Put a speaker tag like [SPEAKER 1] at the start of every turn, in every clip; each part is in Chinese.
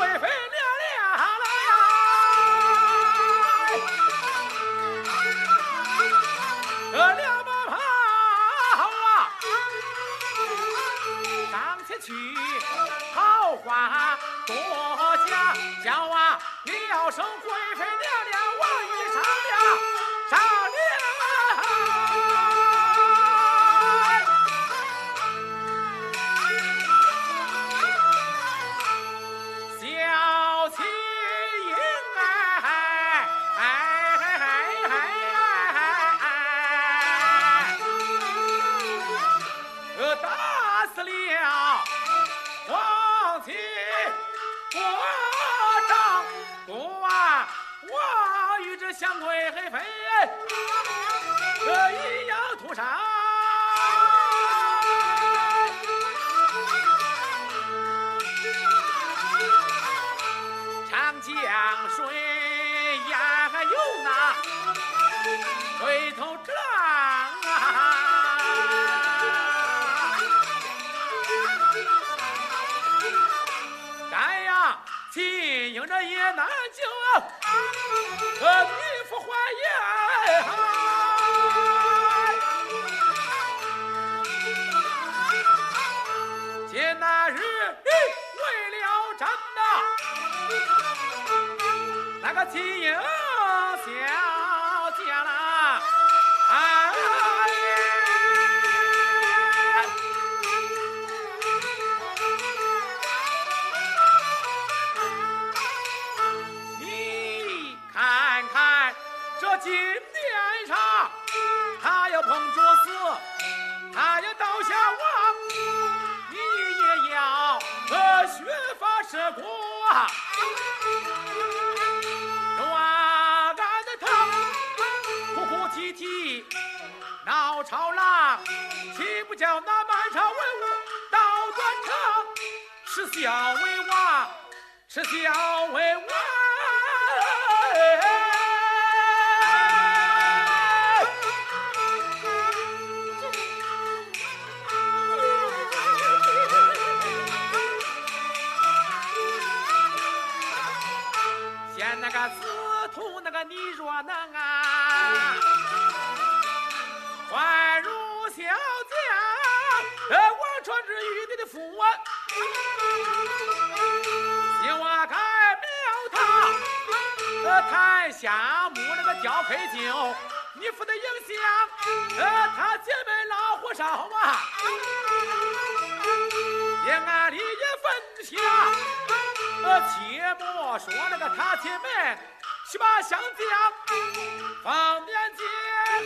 [SPEAKER 1] 贵妃娘娘来，这两把炮啊，上前去，好话多讲，叫啊了声贵妃娘娘，王爷上了江水呀有那回头转啊！咱呀，金英这也难救，呃，女夫怀也。这金殿上，他要碰着死，他要倒下亡，你也要呃削发射国啊！乱俺的他哭哭啼啼闹朝郎，岂不叫那满朝文武到断肠？耻笑为王，耻笑为王。那个你若能啊，还如小将，呃，王传之玉帝的父啊，希望改苗他，呃，台下木那个雕黑酒，你父的影响，呃，他姐妹老火烧啊，也俺里也分享。呃，切莫说那个他姐妹去把相将，方年间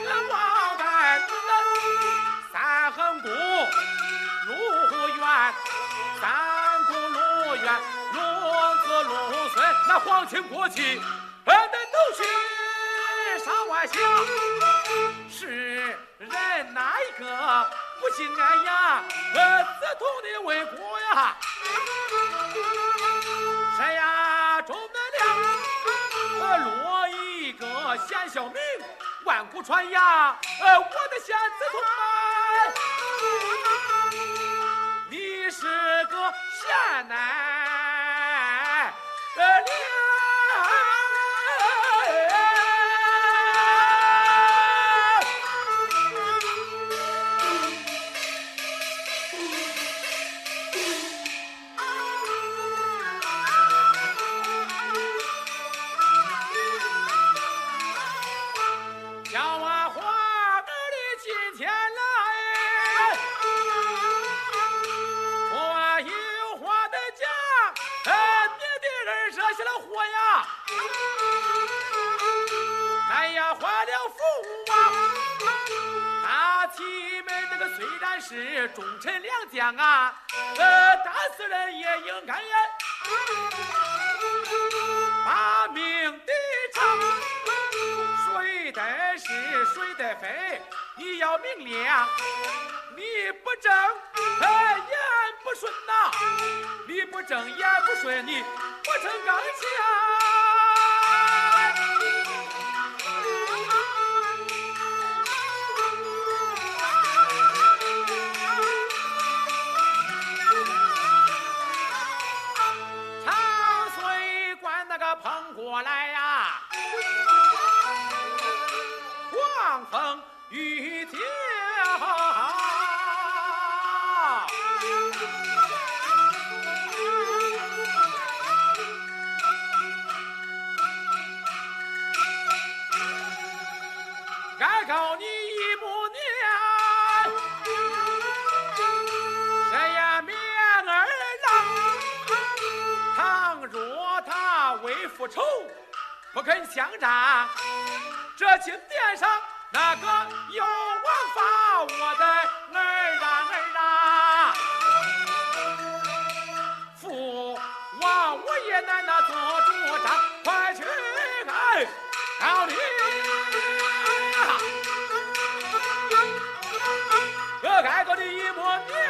[SPEAKER 1] 和王丹三横宫陆远，三宫陆远，龙子陆孙那皇亲国戚，呃，那都是上外乡，是人哪一个不心安呀？呃，自同的为国呀。谁呀？贤孝名，万古传扬。呃，我的贤子同啊，你是个贤男，呀坏了福啊！他妻们那个虽然是忠臣良将啊，呃，打死人也应该呀，把命抵偿。谁得是谁得非，你要明亮。你不正，言不顺呐、你不正言不顺，你不成刚强。风雨天。该告你一母年，谁呀面儿郎。倘若他为复仇，不肯相战，这金殿上那个有王法，我的儿啊儿啊，父王我也难那做主张，快去哎，老李啊，我挨个的一模一。